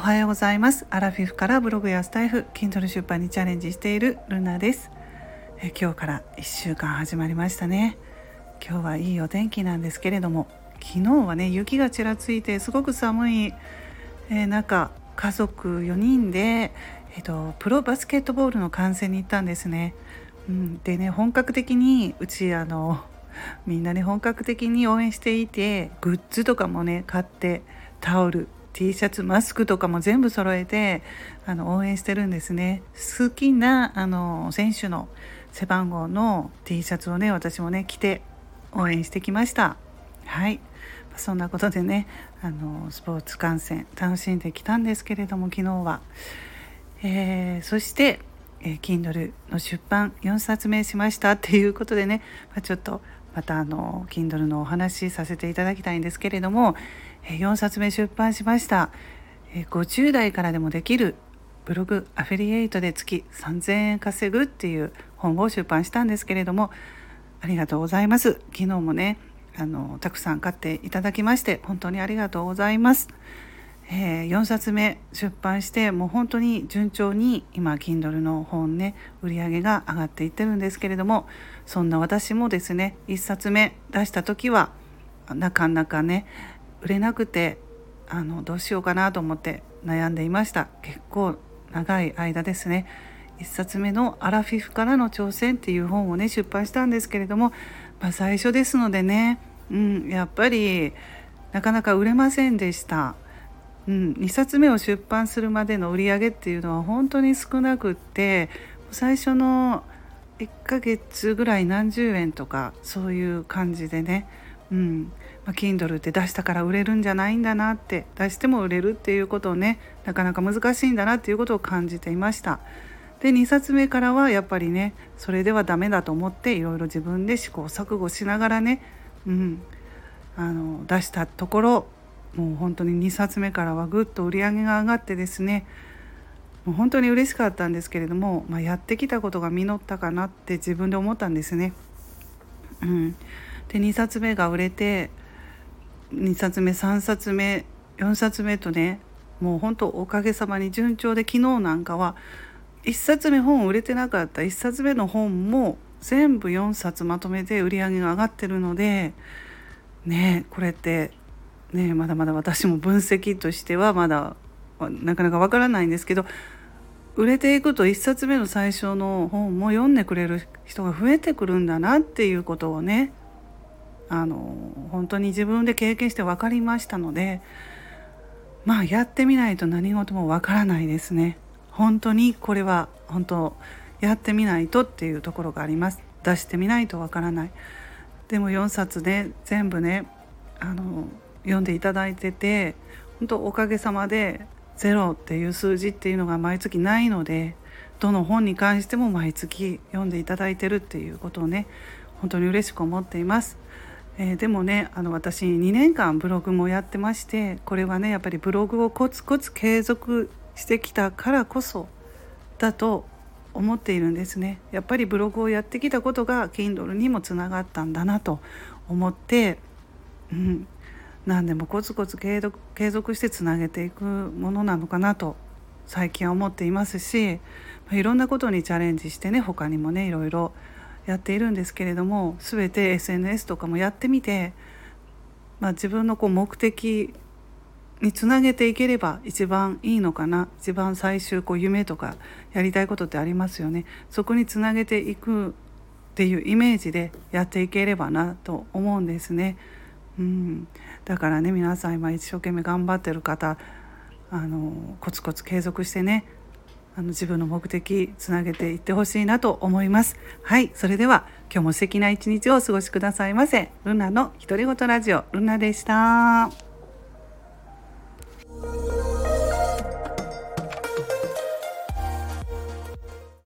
おはようございます。アラフィフからブログやスタイフ Kindle 出版にチャレンジしているルナです。え今日から1週間始まりましたね。今日はいいお天気なんですけれども昨日はね雪がちらついてすごく寒い、えー、中家族4人で、えーと、プロバスケットボールの観戦に行ったんですね、うん、でね本格的にうちあのみんなね本格的に応援していてグッズとかもね買ってタオル T シャツマスクとかも全部揃えてあの応援してるんですね。好きなあの選手の背番号の T シャツをね私もね着て応援してきました。はい。そんなことでねあのスポーツ観戦楽しんできたんですけれども昨日は、えー、そしてえー、Kindle の出版4冊目しました。っていうことでね、まあ、ちょっとまたあの Kindle のお話しさせていただきたいんですけれども、4冊目出版しました、50代からでもできるブログアフィリエイトで月3000円稼ぐっていう本を出版したんですけれどもありがとうございます昨日もねあのたくさん買っていただきまして本当にありがとうございます。えー、4冊目出版してもう本当に順調に今 Kindle の本ね売り上げが上がっていってるんですけれどもそんな私もですね1冊目出した時はなかなかね売れなくてあのどうしようかなと思って悩んでいました結構長い間ですね1冊目の「アラフィフからの挑戦」っていう本をね出版したんですけれども、まあ、最初ですのでね、うん、やっぱりなかなか売れませんでした。うん、2冊目を出版するまでの売り上げっていうのは本当に少なくって最初の1ヶ月ぐらい何十円とかそういう感じでね、うんまあ、Kindle って出したから売れるんじゃないんだなって出しても売れるっていうことをねなかなか難しいんだなっていうことを感じていました。で2冊目からはやっぱりねそれではダメだと思っていろいろ自分で試行錯誤しながらね、うん、あの出したところもう本当に2冊目からはぐっと売り上げが上がってですねもう本当に嬉しかったんですけれども、まあ、やってきたことが実ったかなって自分で思ったんですね。うん、で2冊目が売れて2冊目3冊目4冊目とねもう本当おかげさまに順調で昨日なんかは1冊目本売れてなかった1冊目の本も全部4冊まとめて売り上げが上がってるのでねこれってねまだまだ私も分析としてはまだなかなかわからないんですけど売れていくと1冊目の最初の本も読んでくれる人が増えてくるんだなっていうことをねあの本当に自分で経験して分かりましたのでまあやってみないと何事もわからないですね。本当にこれは本当やってみないとっていうところがあります。出してみないとわからない。でも4冊で全部ねあの読んでいただいてて本当おかげさまでゼロっていう数字っていうのが毎月ないのでどの本に関しても毎月読んでいただいてるっていうことをね本当に嬉しく思っています。えー、でもねあの私2年間ブログもやってましてこれはねやっぱりブログをコツコツ継続してきたからこそだと思っているんですねやっぱりブログをやってきたことが Kindle にもつながったんだなと思って、うん、何でもコツコツ継続継続してつなげていくものなのかなと最近は思っていますしいろんなことにチャレンジしてね他にもねいろいろやっているんですけれども全て SNS とかもやってみて、まあ、自分のこう目的につなげていければ一番いいのかな一番最終こう夢とかやりたいことってありますよねそこにつなげていくっていうイメージでやっていければなと思うんですね。うん、だからね皆さん今一生懸命頑張ってる方あのコツコツ継続してねあの自分の目的つなげていってほしいなと思います。はいそれでは今日も素敵な一日をお過ごしくださいませ。ルナの独り言ラジオルナでした。